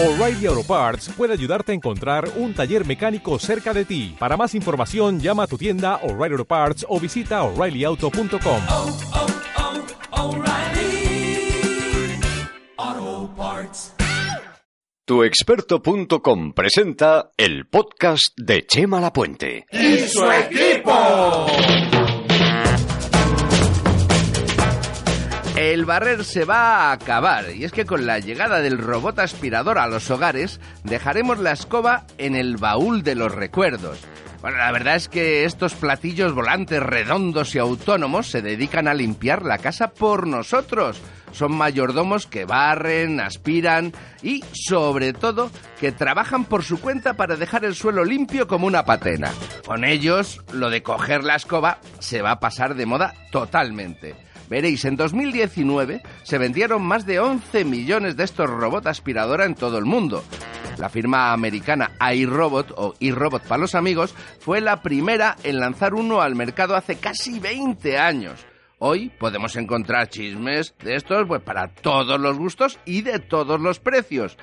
O'Reilly Auto Parts puede ayudarte a encontrar un taller mecánico cerca de ti. Para más información, llama a tu tienda O'Reilly Auto Parts o visita oreillyauto.com. oh, oh, O'Reilly Auto Parts. Tuexperto.com presenta el podcast de Chema Lapuente. ¡Y su equipo! El barrer se va a acabar y es que con la llegada del robot aspirador a los hogares dejaremos la escoba en el baúl de los recuerdos. Bueno, la verdad es que estos platillos volantes redondos y autónomos se dedican a limpiar la casa por nosotros. Son mayordomos que barren, aspiran y, sobre todo, que trabajan por su cuenta para dejar el suelo limpio como una patena. Con ellos, lo de coger la escoba se va a pasar de moda totalmente. Veréis, en 2019 se vendieron más de 11 millones de estos robots aspiradora en todo el mundo. La firma americana iRobot o iRobot para los amigos fue la primera en lanzar uno al mercado hace casi 20 años. Hoy podemos encontrar chismes de estos pues, para todos los gustos y de todos los precios.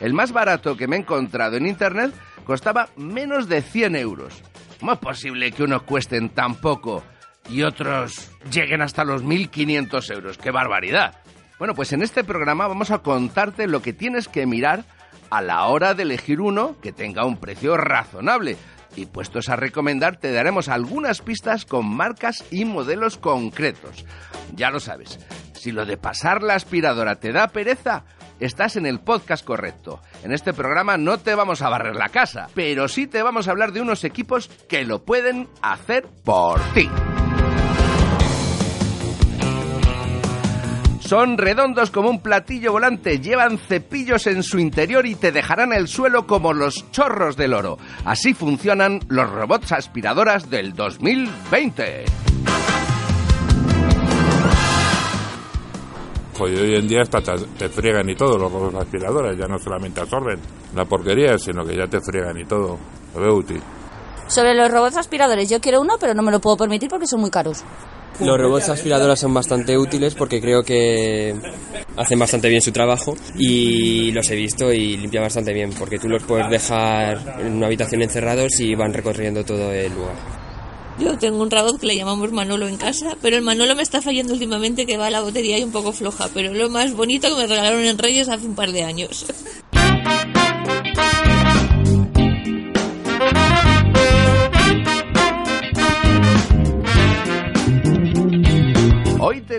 El más barato que me he encontrado en internet costaba menos de 100 euros. ¿Cómo es posible que unos cuesten tan poco y otros lleguen hasta los 1.500 euros? ¡Qué barbaridad! Bueno, pues en este programa vamos a contarte lo que tienes que mirar a la hora de elegir uno que tenga un precio razonable. Y puestos a recomendar, te daremos algunas pistas con marcas y modelos concretos. Ya lo sabes, si lo de pasar la aspiradora te da pereza, estás en el podcast correcto. En este programa no te vamos a barrer la casa, pero sí te vamos a hablar de unos equipos que lo pueden hacer por ti. Son redondos como un platillo volante, llevan cepillos en su interior y te dejarán el suelo como los chorros del oro. Así funcionan los robots aspiradoras del 2020. Joder, hoy en día hasta te, te friegan y todo los robots aspiradoras, ya no solamente absorben la porquería, sino que ya te friegan y todo. Lo veo útil. Sobre los robots aspiradores, yo quiero uno, pero no me lo puedo permitir porque son muy caros. Los robots aspiradoras son bastante útiles porque creo que hacen bastante bien su trabajo y los he visto y limpian bastante bien porque tú los puedes dejar en una habitación encerrados y van recorriendo todo el lugar. Yo tengo un robot que le llamamos Manolo en casa, pero el Manolo me está fallando últimamente que va la batería y un poco floja, pero lo más bonito que me regalaron en Reyes hace un par de años.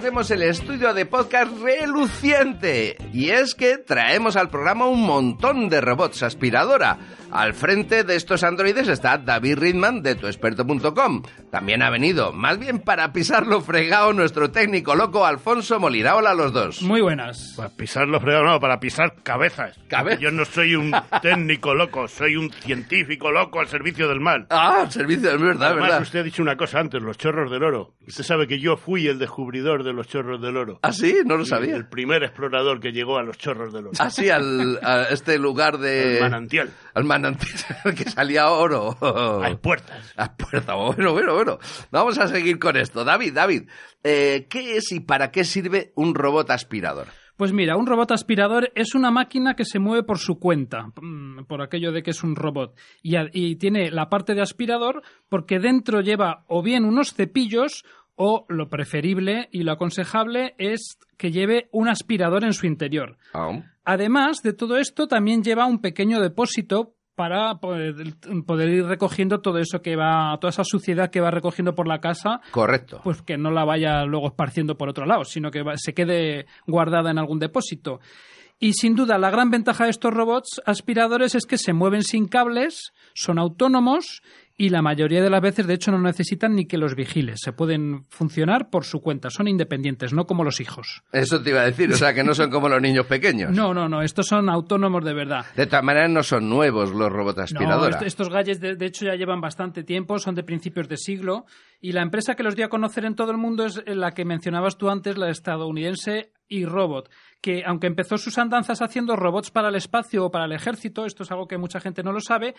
tenemos el estudio de podcast reluciente y es que traemos al programa un montón de robots aspiradora. Al frente de estos androides está David Ridman de tuexperto.com. También ha venido, más bien para pisarlo fregado, nuestro técnico loco Alfonso Molina. Hola a los dos. Muy buenas. Para pisar los fregados, no, para pisar cabezas. Cabe- Yo no soy un técnico loco, soy un científico loco al servicio del mal. Ah, al servicio de verdad, Además, verdad. usted ha dicho una cosa antes, los chorros del oro. Usted sabe que yo fui el descubridor de los chorros del oro. ¿Ah, sí? No lo Sí, sabía. El primer explorador que llegó a los chorros del oro. Así al, a este lugar de... El manantial. Al manantial que salía oro. Hay puertas. A puerta. Bueno, bueno, bueno. Vamos a seguir con esto. David, David, eh, ¿qué es y para qué sirve un robot aspirador? Pues mira, un robot aspirador es una máquina que se mueve por su cuenta, mm, por aquello de que es un robot. Y, a- y tiene la parte de aspirador porque dentro lleva o bien unos cepillos o lo preferible y lo aconsejable es que lleve un aspirador en su interior. Además de todo esto, también lleva un pequeño depósito para poder, poder ir recogiendo todo eso que va, toda esa suciedad que va recogiendo por la casa Correcto. pues que no la vaya luego esparciendo por otro lado, sino que va- se quede guardada en algún depósito. Y sin duda, la gran ventaja de estos robots aspiradores es que se mueven sin cables, son autónomos y la mayoría de las veces, de hecho, no necesitan ni que los vigiles. Se pueden funcionar por su cuenta, son independientes, no como los hijos. Eso te iba a decir, o sea, que no son como los niños pequeños. No, no, no, estos son autónomos de verdad. De todas maneras, no son nuevos los robots No, aspiradora. est- estos gadgets de, de hecho ya llevan bastante tiempo, son de principios de siglo y la empresa que los dio a conocer en todo el mundo es la que mencionabas tú antes, la estadounidense iRobot, que aunque empezó sus andanzas haciendo robots para el espacio o para el ejército, esto es algo que mucha gente no lo sabe,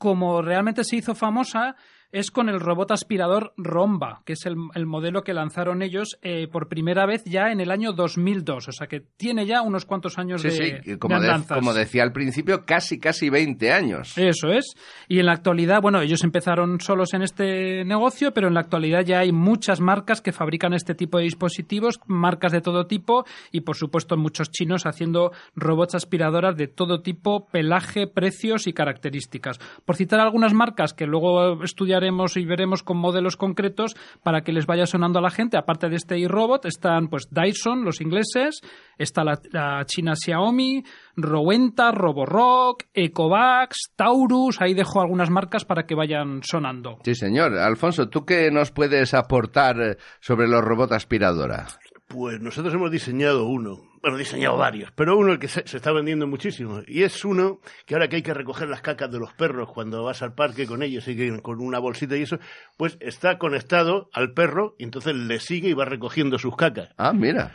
como realmente se hizo famosa, es con el robot aspirador Romba, que es el, el modelo que lanzaron ellos eh, por primera vez ya en el año 2002. O sea que tiene ya unos cuantos años Sí, de, sí, como, de de- andanzas. como decía al principio, casi, casi 20 años. Eso es. Y en la actualidad, bueno, ellos empezaron solos en este negocio, pero en la actualidad ya hay muchas marcas que fabrican este tipo de dispositivos, marcas de todo tipo y, por supuesto, muchos chinos haciendo robots aspiradoras de todo tipo, pelaje, precios y características. Por citar algunas marcas que luego estudiaremos y veremos con modelos concretos para que les vaya sonando a la gente, aparte de este iRobot, están pues Dyson, los ingleses, está la, la china Xiaomi, Rowenta, Roborock, Ecovacs, Taurus, ahí dejo algunas marcas para que vayan sonando. Sí, señor. Alfonso, ¿tú qué nos puedes aportar sobre los robots aspiradora? Pues nosotros hemos diseñado uno, bueno, diseñado varios, pero uno que se, se está vendiendo muchísimo. Y es uno que ahora que hay que recoger las cacas de los perros cuando vas al parque con ellos y que con una bolsita y eso, pues está conectado al perro y entonces le sigue y va recogiendo sus cacas. Ah, mira.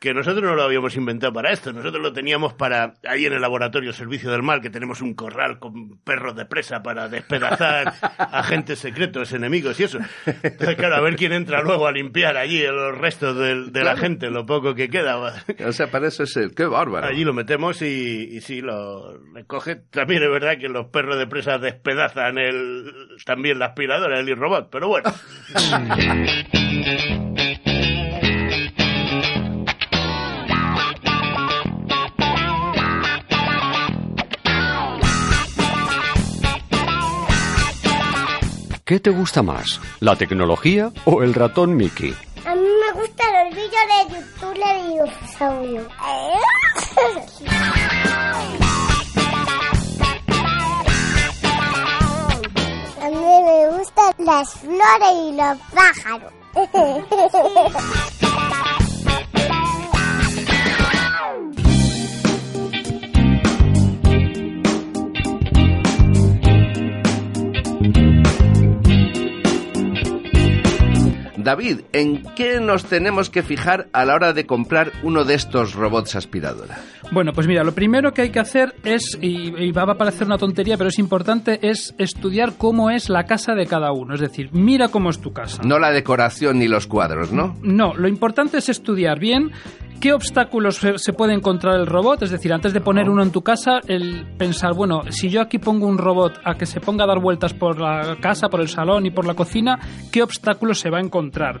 Que nosotros no lo habíamos inventado para esto, nosotros lo teníamos para, ahí en el laboratorio Servicio del Mal, que tenemos un corral con perros de presa para despedazar agentes secretos, enemigos y eso. Entonces, claro, a ver quién entra luego a limpiar allí los restos del- de, la Claro. gente, lo poco que queda. O sea, para eso es el... ¡Qué bárbaro! Allí lo metemos y, y sí, lo recoge. También es verdad que los perros de presa despedazan el, también la aspiradora, el robot, pero bueno. ¿Qué te gusta más, la tecnología o el ratón Mickey? A mí me gustan los vídeos de YouTube de dinosaurio. A mí me gustan las flores y los pájaros. David, ¿en qué nos tenemos que fijar a la hora de comprar uno de estos robots aspiradora? Bueno, pues mira, lo primero que hay que hacer es, y, y va a parecer una tontería, pero es importante, es estudiar cómo es la casa de cada uno. Es decir, mira cómo es tu casa. No la decoración ni los cuadros, ¿no? No, lo importante es estudiar bien qué obstáculos se, puede encontrar el robot. Es decir, antes de poner uno en tu casa, el pensar, bueno, si yo aquí pongo un robot a que se ponga a dar vueltas por la casa, por el salón y por la cocina, ¿qué obstáculos se va a encontrar?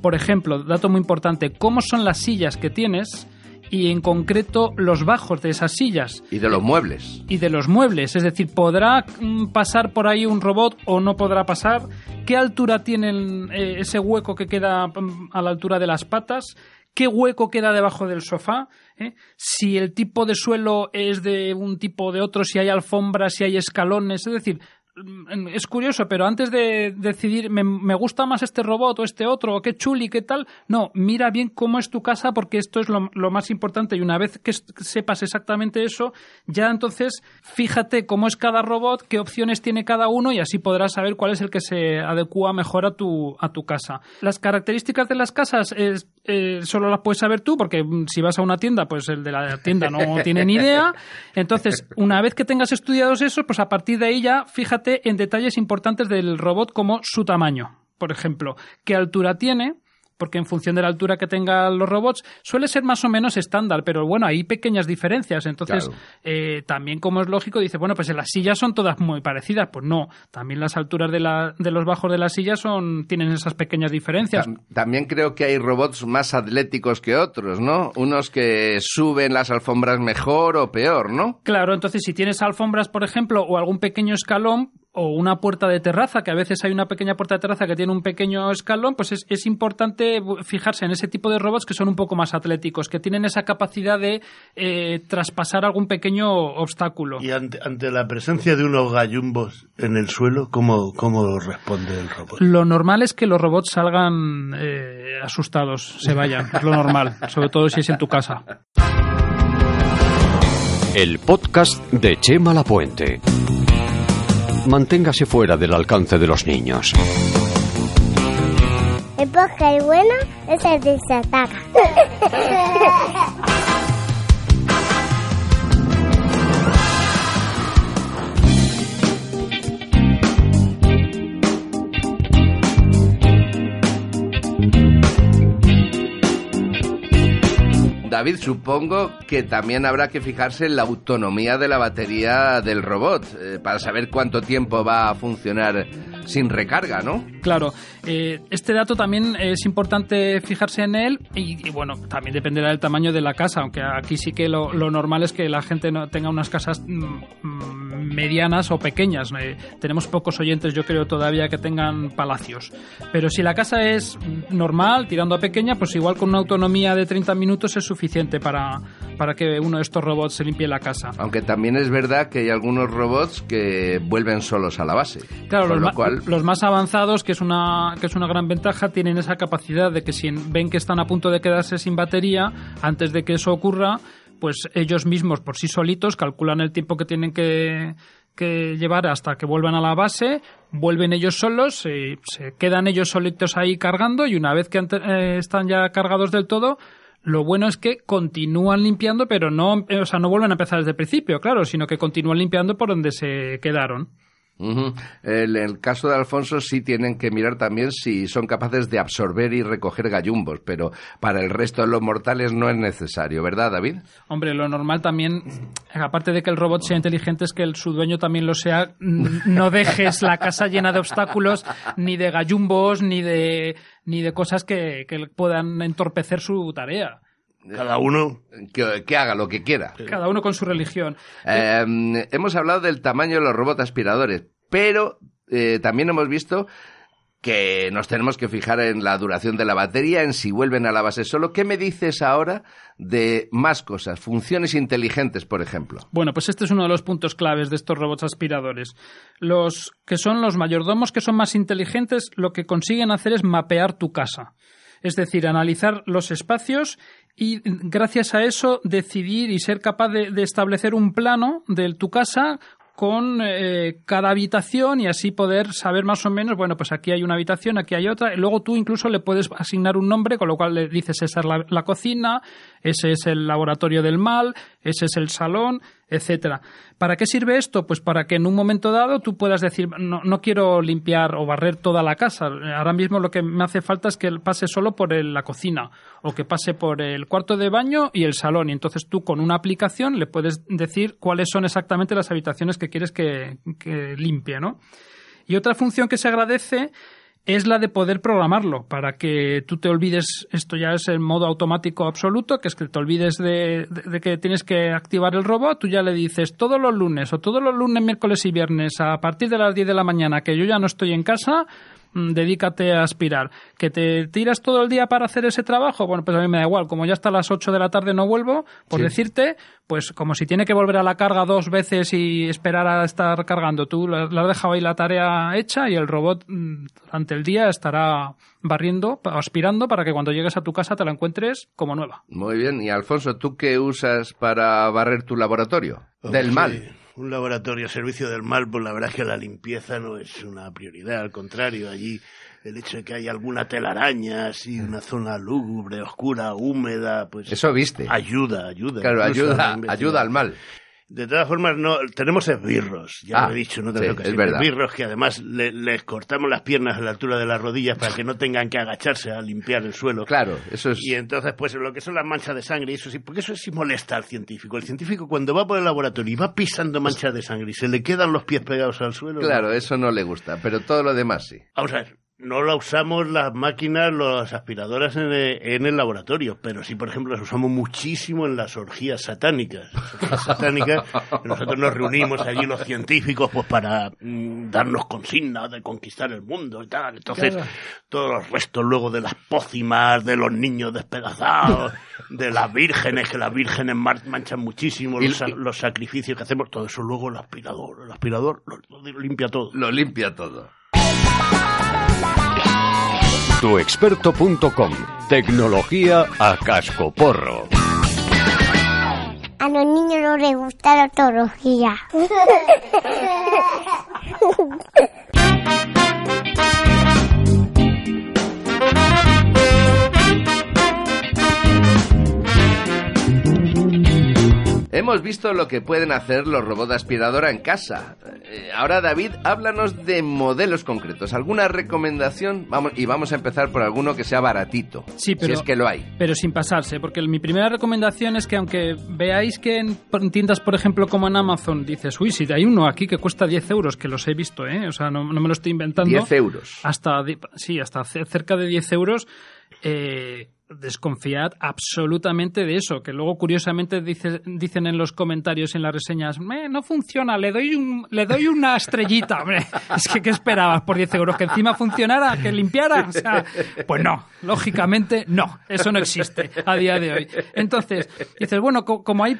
Por ejemplo, dato muy importante, ¿cómo son las sillas que tienes? Y en concreto los bajos de esas sillas Y de los muebles. y de los muebles. Es decir, ¿podrá mm, pasar por ahí un robot o no podrá pasar? ¿Qué altura tiene eh, ese hueco que queda mm, a la altura de las patas? ¿Qué hueco queda debajo del sofá? ¿Eh? Si el tipo de suelo es de un tipo o de otro, si hay alfombras, si hay escalones. Es decir, mm, es curioso, pero antes de decidir, me, gusta más este robot o este otro, o qué chuli, qué tal, no, mira bien cómo es tu casa porque esto es lo, lo más importante y una vez que sepas exactamente eso, ya entonces fíjate cómo es cada robot, qué opciones tiene cada uno y así podrás saber cuál es el que se adecua mejor a tu, a tu casa. Las características de las casas es, eh, solo las puedes saber tú porque mm, si vas a una tienda, pues el de la tienda no tiene ni idea. Entonces, una vez que tengas estudiados eso, pues a partir de ahí ya fíjate en detalles importantes del robot como su tamaño. Por ejemplo, qué altura tiene, porque en función de la altura que tengan los robots suele ser más o menos estándar, pero bueno, hay pequeñas diferencias. Entonces, Claro. eh, también como es lógico, dice, bueno, pues en las sillas son todas muy parecidas. Pues no, también las alturas de, la- de los bajos de las sillas son, tienen esas pequeñas diferencias. Tam- También creo que hay robots más atléticos que otros, ¿no? Unos que suben las alfombras mejor o peor, ¿no? Claro, entonces si tienes alfombras, por ejemplo, o algún pequeño escalón o una puerta de terraza, que a veces hay una pequeña puerta de terraza que tiene un pequeño escalón, pues es, es importante fijarse en ese tipo de robots que son un poco más atléticos, que tienen esa capacidad de eh, traspasar algún pequeño obstáculo. Y ante, ante la presencia de unos gallumbos en el suelo, ¿cómo, cómo responde el robot? Lo normal es que los robots salgan eh, asustados, se vayan, es lo normal, sobre todo si es en tu casa. El podcast de Chema Lapuente. Manténgase fuera del alcance de los niños. Época y buena es el desataca. David, supongo que también habrá que fijarse en la autonomía de la batería del robot eh, para saber cuánto tiempo va a funcionar sin recarga, ¿no? Claro, eh, este dato también es importante fijarse en él y, bueno, también dependerá del tamaño de la casa, aunque aquí sí que lo, lo normal es que la gente no tenga unas casas mm, mm, medianas o pequeñas. Eh, tenemos pocos oyentes, yo creo, todavía que tengan palacios. Pero si la casa es normal, tirando a pequeña, pues igual con una autonomía de 30 minutos es suficiente para, para que uno de estos robots se limpie la casa. Aunque también es verdad que hay algunos robots que vuelven solos a la base. Claro, los, lo ma- cual, los más avanzados, que es, una, que es una gran ventaja, tienen esa capacidad de que si ven que están a punto de quedarse sin batería, antes de que eso ocurra, pues ellos mismos por sí solitos calculan el tiempo que tienen que, que llevar hasta que vuelvan a la base, vuelven ellos solos, se, se quedan ellos solitos ahí cargando y una vez que eh, están ya cargados del todo, lo bueno es que continúan limpiando, pero no, o sea, no vuelven a empezar desde el principio, claro, sino que continúan limpiando por donde se quedaron. En el caso de Alfonso sí tienen que mirar también si son capaces de absorber y recoger gallumbos, pero para el resto de los mortales no es necesario, ¿verdad, David? Hombre, lo normal también, aparte de que el robot sea inteligente, es que el, su dueño también lo sea. No dejes la casa llena de obstáculos, ni de gallumbos, ni de, ni de cosas que, que puedan entorpecer su tarea. Cada uno. Que, que haga lo que quiera. Cada uno con su religión. Eh, hemos hablado del tamaño de los robots aspiradores, pero eh, también hemos visto que nos tenemos que fijar en la duración de la batería, en si vuelven a la base solo. ¿Qué me dices ahora de más cosas? Funciones inteligentes, por ejemplo. Bueno, pues este es uno de los puntos claves de estos robots aspiradores. Los que son los mayordomos que son más inteligentes, lo que consiguen hacer es mapear tu casa. Es decir, analizar los espacios y gracias a eso decidir y ser capaz de, establecer un plano de tu casa con eh, cada habitación y así poder saber más o menos, bueno, pues aquí hay una habitación, aquí hay otra. Luego tú incluso le puedes asignar un nombre, con lo cual le dices esa es la cocina, ese es el laboratorio del mal, ese es el salón, etcétera. ¿Para qué sirve esto? Pues para que en un momento dado tú puedas decir, no, no quiero limpiar o barrer toda la casa. Ahora mismo lo que me hace falta es que pase solo por el- la cocina o que pase por el cuarto de baño y el salón. Y entonces tú con una aplicación le puedes decir cuáles son exactamente las habitaciones que quieres que, que limpie, ¿no? Y otra función que se agradece es la de poder programarlo para que tú te olvides, esto ya es en modo automático absoluto, que es que te olvides de, de- de que tienes que activar el robot, tú ya le dices todos los lunes o todos los lunes, miércoles y viernes a partir de las 10 de la mañana que yo ya no estoy en casa, dedícate a aspirar. ¿Que te tiras todo el día para hacer ese trabajo? Bueno, pues a mí me da igual. Como ya hasta las 8 de la tarde no vuelvo, por Sí. decirte, pues como si tiene que volver a la carga dos veces y esperar a estar cargando, tú le has dejado ahí la tarea hecha y el robot mm, durante el día estará barriendo, aspirando para que cuando llegues a tu casa te la encuentres como nueva. Muy bien. Y Alfonso, ¿tú qué usas para barrer tu laboratorio? Del Sí, mal. Un laboratorio a servicio del mal, pues la verdad es que la limpieza no es una prioridad, al contrario, allí el hecho de que haya alguna telaraña, así, una zona lúgubre, oscura, húmeda, pues... Eso viste. Ayuda, ayuda. Claro, ayuda, ayuda al mal. De todas formas, no, tenemos esbirros, ya Ah, lo he dicho, no te sí, creo que es verdad. esbirros que además le- les cortamos las piernas a la altura de las rodillas para que no tengan que agacharse a limpiar el suelo. Claro, eso es... Y entonces, pues lo que son las manchas de sangre, eso sí, porque eso sí molesta al científico. El científico cuando va por el laboratorio y va pisando manchas de sangre y se le quedan los pies pegados al suelo. Claro, ¿no? eso no le gusta, pero todo lo demás sí. Vamos a ver, no la usamos las máquinas, las aspiradoras en el, en el laboratorio, pero sí, por ejemplo, las usamos muchísimo en las orgías satánicas. Las orgías satánicas, nosotros nos reunimos allí los científicos pues para mm, darnos consignas de conquistar el mundo y tal. Entonces, Claro. todos los restos luego de las pócimas, de los niños despedazados, de las vírgenes, que las vírgenes manchan muchísimo, los, los sacrificios que hacemos, todo eso luego el aspirador, el aspirador lo- lo limpia todo. Lo limpia todo. Tuexperto.com. Tecnología a cascoporro. A los niños no les gusta la ortología. hemos visto lo que pueden hacer los robots de aspiradora en casa. Eh, ahora, David, háblanos de modelos concretos. ¿Alguna recomendación? Vamos, y vamos a empezar por alguno que sea baratito. Sí, pero, si es que lo hay. Pero sin pasarse, porque mi primera recomendación es que aunque veáis que en, en tiendas, por ejemplo, como en Amazon, dices, uy, si hay uno aquí que cuesta 10 euros, que los he visto, ¿eh? O sea, no, no me lo estoy inventando. 10 euros. Hasta, sí, hasta ce- cerca de 10 euros. Eh, desconfiad absolutamente de eso, que luego curiosamente dice- dicen en los comentarios, en las reseñas, "Me, no funciona, le doy, un, le doy una estrellita. Hombre, es que ¿qué esperabas por 10 euros? ¿Que encima funcionara? ¿Que limpiara? O sea, pues no, lógicamente no, eso no existe a día de hoy. Entonces, dices, bueno, co- como hay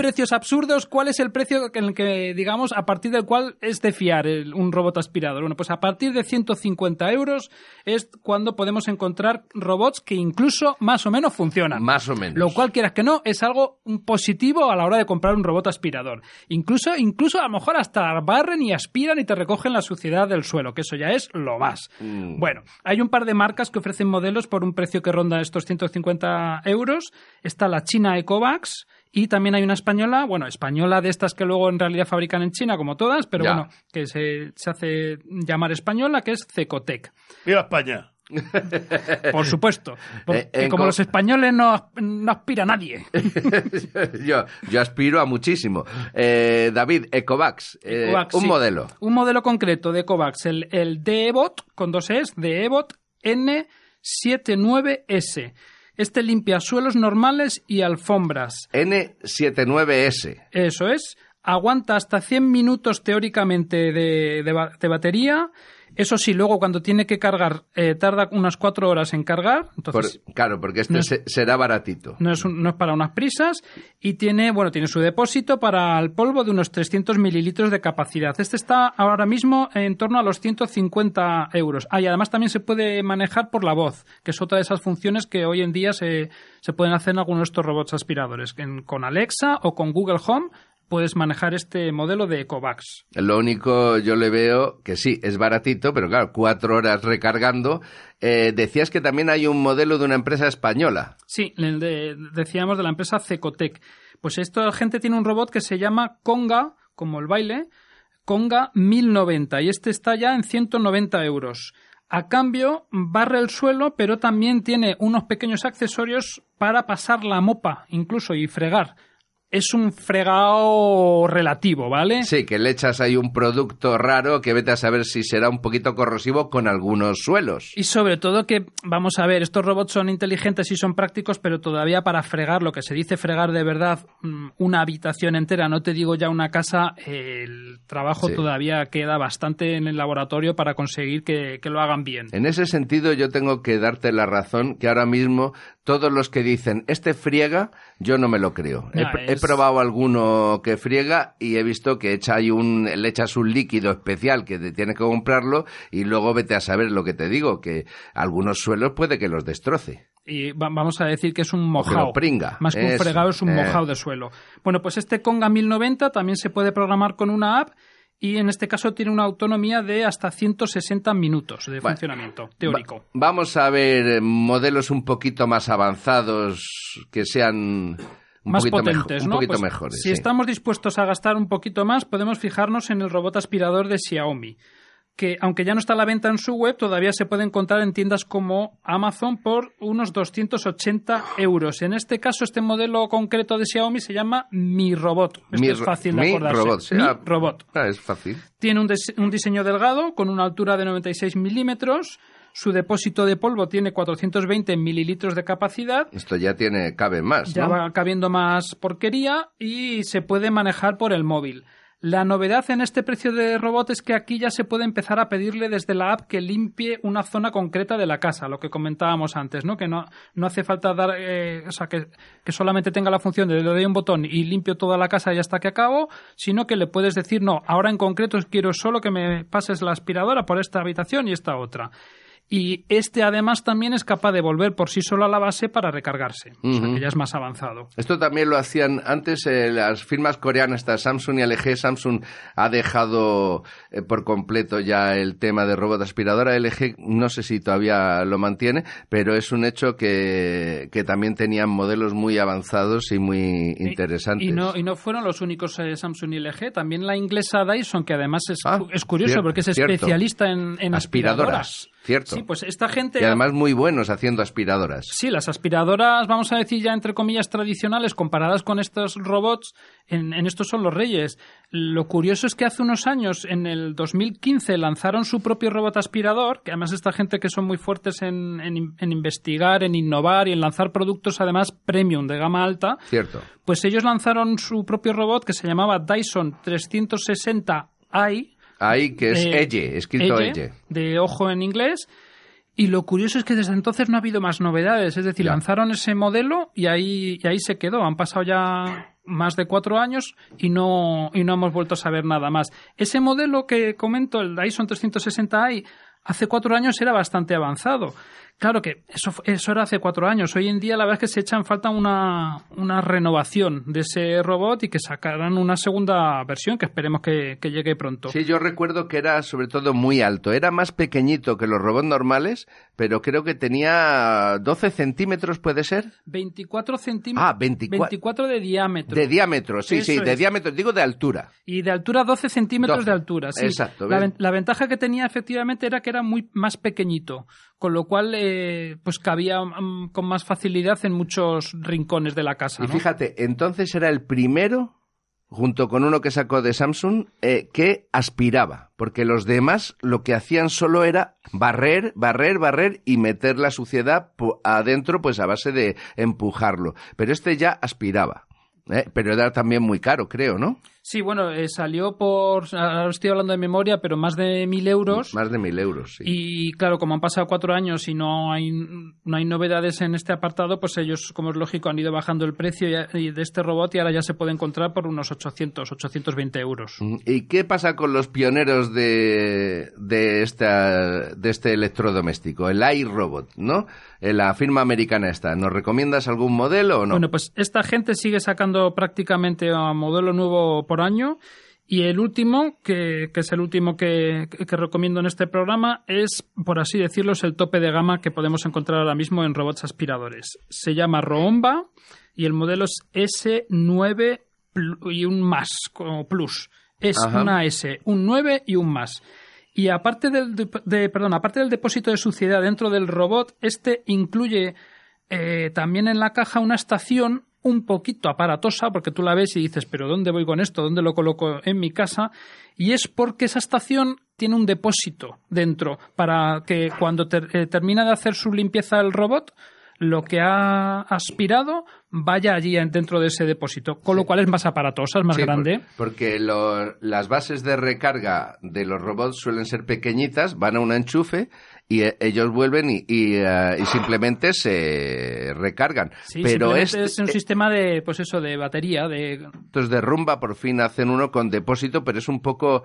precios absurdos, ¿cuál es el precio en el que, digamos, a partir del cual es de fiar el- un robot aspirador? Bueno, pues a partir de 150 euros es cuando podemos encontrar robots que incluso más o menos funcionan. Más o menos. Lo cual, quieras que no, es algo positivo a la hora de comprar un robot aspirador. Incluso, incluso a lo mejor hasta barren y aspiran y te recogen la suciedad del suelo, que eso ya es lo más. Mm. Bueno, hay un par de marcas que ofrecen modelos por un precio que ronda estos 150 euros. Está la China Ecovacs y también hay una española, bueno, española de estas que luego en realidad fabrican en China, como todas, pero Ya. bueno, que se, se hace llamar española, que es Cecotec. ¡Viva España! Por supuesto. Porque Eh, como co- los españoles no, no aspira nadie. yo, yo aspiro a muchísimo. Eh, David, Ecovacs, eh, un sí. modelo. Un modelo concreto de Ecovacs, el, el DEBOT, con dos Es, DEBOT N79S. Este limpia suelos normales y alfombras. N79S. Eso es. Aguanta hasta 100 minutos teóricamente de, de de batería. Eso sí, luego cuando tiene que cargar, eh, tarda unas 4 horas en cargar. Entonces, Por- claro, porque este no es- será baratito. no es, un- no es para unas prisas y tiene, bueno, tiene su depósito para el polvo de unos 300 mililitros de capacidad. Este está ahora mismo en torno a los 150 euros. Ah, y además también se puede manejar por la voz, que es otra de esas funciones que hoy en día se, se pueden hacer en algunos de estos robots aspiradores. En- con Alexa o con Google Home puedes manejar este modelo de Ecovacs. Lo único yo le veo que sí, es baratito, pero claro, cuatro horas recargando. Eh, decías que también hay un modelo de una empresa española. Sí, de- decíamos de la empresa Cecotec. Pues esta gente tiene un robot que se llama Conga, como el baile, Conga 1090, y este está ya en 190 euros. A cambio, barre el suelo, pero también tiene unos pequeños accesorios para pasar la mopa, incluso, y fregar. Es un fregado relativo, ¿vale? Sí, que le echas ahí un producto raro que vete a saber si será un poquito corrosivo con algunos suelos. Y sobre todo que, vamos a ver, estos robots son inteligentes y son prácticos, pero todavía para fregar, lo que se dice fregar de verdad, mm, una habitación entera, no te digo ya una casa, el trabajo Sí. todavía queda bastante en el laboratorio para conseguir que, que lo hagan bien. En ese sentido yo tengo que darte la razón que ahora mismo todos los que dicen este friega, yo no me lo creo. He, probado alguno que friega y he visto que echa ahí un, le echas un líquido especial que te tienes que comprarlo y luego vete a saber lo que te digo, que algunos suelos puede que los destroce. Y va- vamos a decir que es un mojado. pringa. Más que un fregado, es un eh. mojado de suelo. Bueno, pues este Conga 1090 también se puede programar con una app y en este caso tiene una autonomía de hasta 160 minutos de Bueno, funcionamiento teórico. Va- vamos a ver eh, modelos un poquito más avanzados que sean un más potentes, un ¿no? poquito Pues, mejores. Si sí. estamos dispuestos a gastar un poquito más, podemos fijarnos en el robot aspirador de Xiaomi, que aunque ya no está a la venta en su web, todavía se puede encontrar en tiendas como Amazon por unos 280 euros. En este caso, este modelo concreto de Xiaomi se llama Mi Robot. Esto Mi es fácil de Mi acordarse. Robot, sí, Mi ah, Robot. Ah, es fácil. Tiene un, dis- un diseño delgado con una altura de 96 milímetros. Su depósito de polvo tiene 420 mililitros de capacidad Esto ya tiene cabe más, ya va cabiendo más porquería y se puede manejar por el móvil. La novedad en este precio de robot es que aquí ya se puede empezar a pedirle desde la app que limpie una zona concreta de la casa, lo que comentábamos antes, ¿no? Que no, no hace falta dar, eh, o sea, que, que solamente tenga la función de le doy un botón y limpio toda la casa y hasta que acabo, sino que le puedes decir, no, ahora en concreto quiero solo que me pases la aspiradora por esta habitación y esta otra. Y este además también es capaz de volver por sí solo a la base para recargarse. O sea que ya es más avanzado. Esto también lo hacían antes eh, las firmas coreanas, estas Samsung y LG. Samsung ha dejado eh, por completo ya el tema de robot aspiradora. LG no sé si todavía lo mantiene, pero es un hecho que, que también tenían modelos muy avanzados y muy interesantes. Y no, y no fueron los únicos eh, Samsung y LG, también la inglesa Dyson, que además es, cu- es curioso porque es Ah, cierto. especialista en, en aspiradoras. aspiradoras. Cierto. Sí, pues esta gente... Y además muy buenos haciendo aspiradoras. Sí, las aspiradoras, vamos a decir ya entre comillas tradicionales, comparadas con estos robots, en, en estos son los reyes. Lo curioso es que hace unos años, en el 2015, lanzaron su propio robot aspirador, que además esta gente que son muy fuertes en, en- en investigar, en innovar y en lanzar productos además premium de gama alta, Cierto. pues ellos lanzaron su propio robot que se llamaba Dyson 360i. Ahí que es eh, Elle, escrito Elle, Elle. de ojo en inglés. Y lo curioso es que desde entonces no ha habido más novedades. Es decir, Ya. lanzaron ese modelo y ahí, y ahí se quedó. Han pasado ya más de cuatro años y no, y no hemos vuelto a saber nada más. Ese modelo que comento, el Dyson 360i, hace cuatro años era bastante avanzado. Claro que eso, eso era hace cuatro años. Hoy en día la verdad es que se echa en falta una, una renovación de ese robot y que sacaran una segunda versión que esperemos que, que llegue pronto. Sí, yo recuerdo que era sobre todo muy alto. Era más pequeñito que los robots normales, pero creo que tenía 12 centímetros, ¿puede ser? 24 centímetros. Ah, 24. 24 de diámetro. De diámetro, sí, sí, de es. diámetro, digo de altura. Y de altura 12 centímetros 12. de altura, sí. Exacto, la ventaja que tenía efectivamente era que era muy más pequeñito, con lo cual eh, pues cabía mm, con más facilidad en muchos rincones de la casa. Y ¿no? fíjate, entonces era el primero, junto con uno que sacó de Samsung, eh, que aspiraba, porque los demás lo que hacían solo era barrer, barrer, barrer y meter la suciedad adentro, pues a base de empujarlo. Pero este ya aspiraba. ¿eh? Pero era también muy caro, creo, ¿no? Sí, bueno, eh, salió por, ahora estoy hablando de memoria, pero más de mil euros. Más de mil euros, sí. Y claro, como han pasado cuatro años y no hay, no hay novedades en este apartado, pues ellos, como es lógico, han ido bajando el precio de este robot y ahora ya se puede encontrar por unos 800, 820 euros. ¿Y qué pasa con los pioneros de, de, esta, de este electrodoméstico? El iRobot, ¿no? Eh, La firma americana esta. ¿Nos recomiendas algún modelo o no? Bueno, pues esta gente sigue sacando prácticamente a modelo nuevo por año. Y el último, que, que es el último que, recomiendo en este programa, es, por así decirlo, es el tope de gama que podemos encontrar ahora mismo en robots aspiradores. Se llama Roomba y el modelo es S9 pl- y un más, como plus. Es Ajá. una S, un 9 y un más. Y aparte del, de, perdón, aparte del depósito de suciedad dentro del robot, este incluye eh, también en la caja una estación un poquito aparatosa, porque tú la ves y dices, pero ¿dónde voy con esto? ¿Dónde lo coloco en mi casa? Y es porque esa estación tiene un depósito dentro para que cuando ter- eh, termina de hacer su limpieza el robot, lo que ha aspirado vaya allí en- dentro de ese depósito, con lo cual es más aparatosa, es más Sí, grande. Porque lo- las bases de recarga de los robots suelen ser pequeñitas, van a un enchufe y eh, ellos vuelven y, y, eh, y simplemente se recargan. Sí, Pero simplemente este, es un sistema de, pues eso, de batería, de estos de rumba por fin hacen uno con depósito, pero es un poco...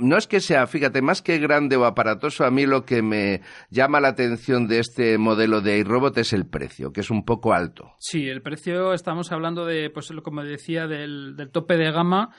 No es que sea, fíjate, más que grande o aparatoso, a mí lo que me llama la atención de este modelo de iRobot es el precio, que es un poco alto. Sí, el precio estamos hablando de, pues como decía, del, del tope de gama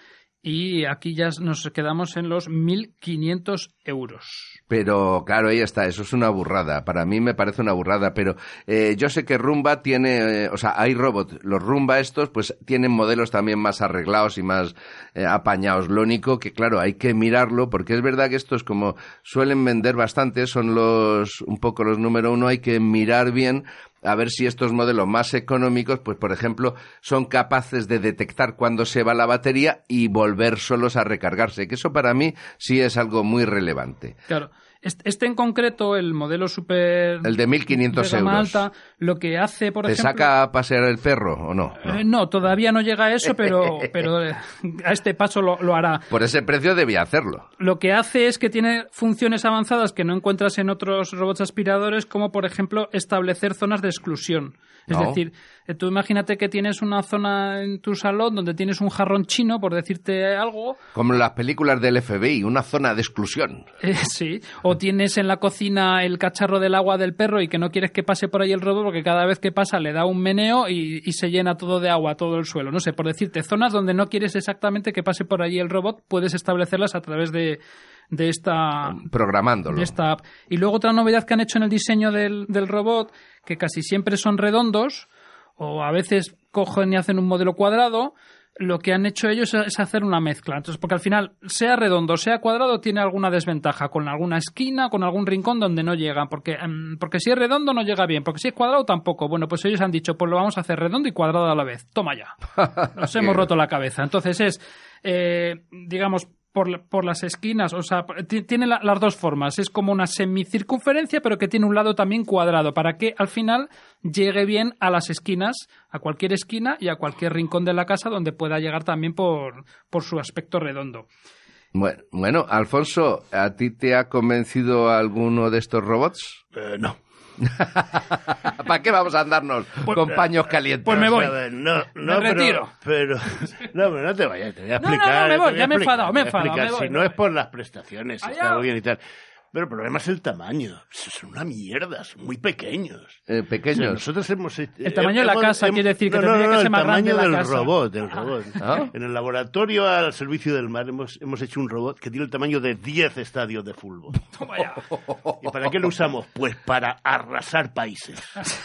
y aquí ya nos quedamos en los 1.500 euros. Pero claro, ahí está, eso es una burrada. Para mí me parece una burrada, pero eh, yo sé que Rumba tiene, eh, o sea, hay robot, los Rumba estos, pues tienen modelos también más arreglados y más eh, apañados. Lo único que, claro, hay que mirarlo, porque es verdad que estos, como suelen vender bastante, son los, un poco los número uno, hay que mirar bien a ver si estos modelos más económicos, pues por ejemplo, son capaces de detectar cuando se va la batería y volver solos a recargarse, que eso para mí sí es algo muy relevante. Claro. Este en concreto, el modelo super... El de 1.500 de gama euros. alta, lo que hace, por ¿Te ejemplo... saca a pasear el perro o no? Eh, no, todavía no llega a eso, pero, pero eh, a este paso lo, lo hará. Por ese precio debía hacerlo. Lo que hace es que tiene funciones avanzadas que no encuentras en otros robots aspiradores, como por ejemplo establecer zonas de exclusión. Es No. decir, eh, tú imagínate que tienes una zona en tu salón donde tienes un jarrón chino, por decirte algo, Como en las películas del FBI, una zona de exclusión. eh, sí, o tienes en la cocina el cacharro del agua del perro y que no quieres que pase por ahí el robot porque cada vez que pasa le da un meneo y, y se llena todo de agua, todo el suelo. No sé, por decirte, zonas donde no quieres exactamente que pase por allí el robot, puedes establecerlas a través de, de esta Programándolo. de esta app. Y luego otra novedad que han hecho en el diseño del, del robot, que casi siempre son redondos, o a veces cogen y hacen un modelo cuadrado, lo que han hecho ellos es hacer una mezcla. Entonces, porque al final, sea redondo, sea cuadrado, tiene alguna desventaja, con alguna esquina, con algún rincón donde no llega. Porque, em, porque si es redondo no llega bien, porque si es cuadrado tampoco. Bueno, pues ellos han dicho, pues lo vamos a hacer redondo y cuadrado a la vez. Toma ya. Nos hemos roto la cabeza. Entonces es, eh, digamos, por, la- por las esquinas, o sea, ti- tiene la- las dos formas. Es como una semicircunferencia, pero que tiene un lado también cuadrado, para que al final llegue bien a las esquinas, a cualquier esquina y a cualquier rincón de la casa donde pueda llegar también por, por su aspecto redondo. Bueno, bueno, Alfonso, ¿a ti te ha convencido alguno de estos robots? Eh, no. ¿Para qué vamos a andarnos con paños calientes? pues me voy. No, no, Me pero- retiro. Pero, no, pero no te vayas, te voy a No, no, no, explicar. me voy, ya me he explicar, enfadado, me he enfadado, explicar. voy, Si no es por las prestaciones, está muy bien y tal. Pero el problema es el tamaño. Son una mierda, son muy pequeños. Eh, pequeños. O sea, nosotros hemos... eh, El tamaño de la casa quiere decir que no, tendría no, que ser el más grande tamaño la del casa. robot, del robot. ¿Ah? En el laboratorio al servicio del mar hemos, hemos hecho un robot que tiene el tamaño de 10 estadios de fútbol. Toma ya. ¿Y para qué lo usamos? Pues para arrasar países.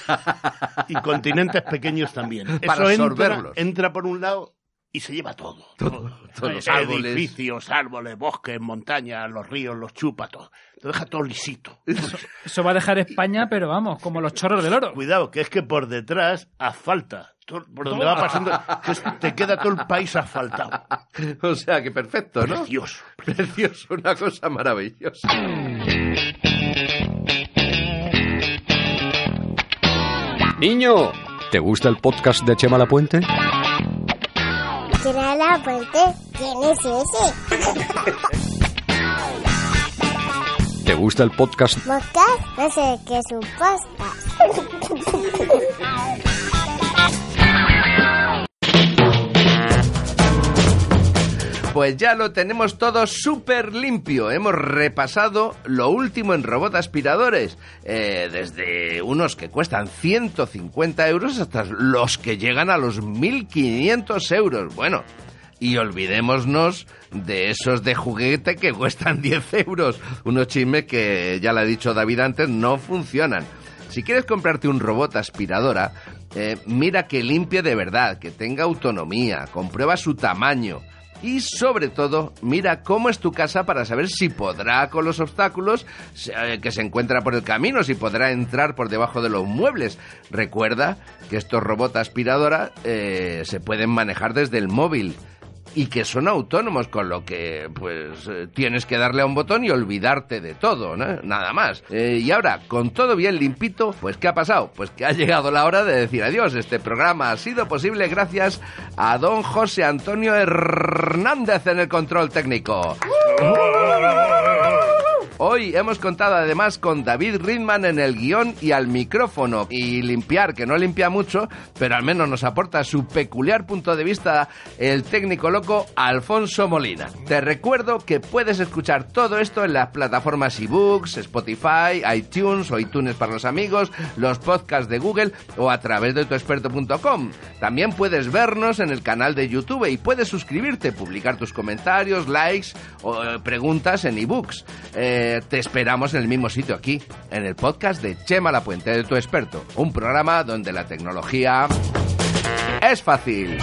y continentes pequeños también. Para Eso entra por un lado y se lleva todo. Todo, todos los árboles. Edificios, árboles, bosques, montañas, los ríos, los chupa, todo. Lo deja todo lisito. Eso va a dejar España, pero vamos, como los chorros del oro. Cuidado, que es que por detrás asfalta. Todo- Por donde va pasando, que te queda todo el país asfaltado. O sea, que perfecto, ¿no? Precioso. Precioso, una cosa maravillosa. Niño, ¿te gusta el podcast de Chema Lapuente? Será la puente. ¿Quién es ese? ¿Te gusta el podcast? ¿Podcast? No sé qué es un podcast. Pues ya lo tenemos todo súper limpio. Hemos repasado lo último en robot aspiradores. eh, desde unos que cuestan 150 euros hasta los que llegan a los 1500 euros. Bueno, y olvidémonos de esos de juguete que cuestan 10 euros. Unos chismes que, ya lo ha dicho David antes, no funcionan. Si quieres comprarte un robot aspiradora, eh, mira que limpie de verdad, que tenga autonomía, comprueba su tamaño. Y sobre todo, mira cómo es tu casa para saber si podrá con los obstáculos eh, que se encuentra por el camino, si podrá entrar por debajo de los muebles. Recuerda que estos robots aspiradora eh, se pueden manejar desde el móvil y que son autónomos, con lo que pues eh, tienes que darle a un botón y olvidarte de todo, ¿no? Nada más. Eh, y ahora, con todo bien limpito, pues ¿qué ha pasado? Pues que ha llegado la hora de decir adiós. Este programa ha sido posible gracias a don José Antonio Hernández en el control técnico. Hoy hemos contado además con David Ridman en el guion y al micrófono. Y limpiar, que no limpia mucho, pero al menos nos aporta su peculiar punto de vista el técnico loco Alfonso Molina. Te recuerdo que puedes escuchar todo esto en las plataformas ebooks, Spotify, iTunes o iTunes para los amigos, los podcasts de Google o a través de tuexperto.com. También puedes vernos en el canal de YouTube y puedes suscribirte, publicar tus comentarios, likes o eh, preguntas en ebooks. Te esperamos en el mismo sitio aquí, en el podcast de Chema La Puente de tu experto, un programa donde la tecnología es fácil.